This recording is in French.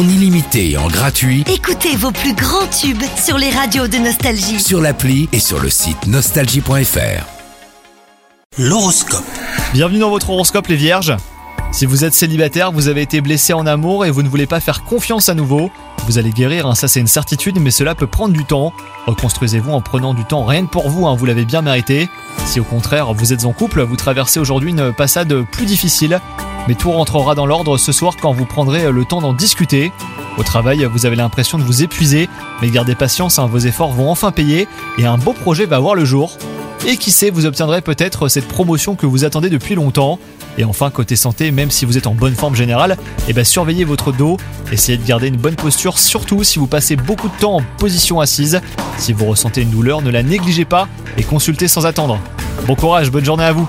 en illimité et en gratuit Écoutez vos plus grands tubes sur les radios de Nostalgie. sur l'appli et sur le site nostalgie.fr. L'horoscope. Bienvenue dans votre horoscope les vierges. Si vous êtes célibataire, vous avez été blessé en amour et vous ne voulez pas faire confiance à nouveau, vous allez guérir, hein, ça c'est une certitude, mais cela peut prendre du temps. Reconstruisez-vous en prenant du temps rien que pour vous, hein, vous l'avez bien mérité. Si au contraire vous êtes en couple, vous traversez aujourd'hui une passade plus difficile, mais tout rentrera dans l'ordre ce soir quand vous prendrez le temps d'en discuter. Au travail, vous avez l'impression de vous épuiser, mais gardez patience, hein, vos efforts vont enfin payer et un beau projet va voir le jour. Et qui sait, vous obtiendrez peut-être cette promotion que vous attendez depuis longtemps. Et enfin, côté santé, même si vous êtes en bonne forme générale, eh ben surveillez votre dos, essayez de garder une bonne posture, surtout si vous passez beaucoup de temps en position assise. Si vous ressentez une douleur, ne la négligez pas et consultez sans attendre. Bon courage, bonne journée à vous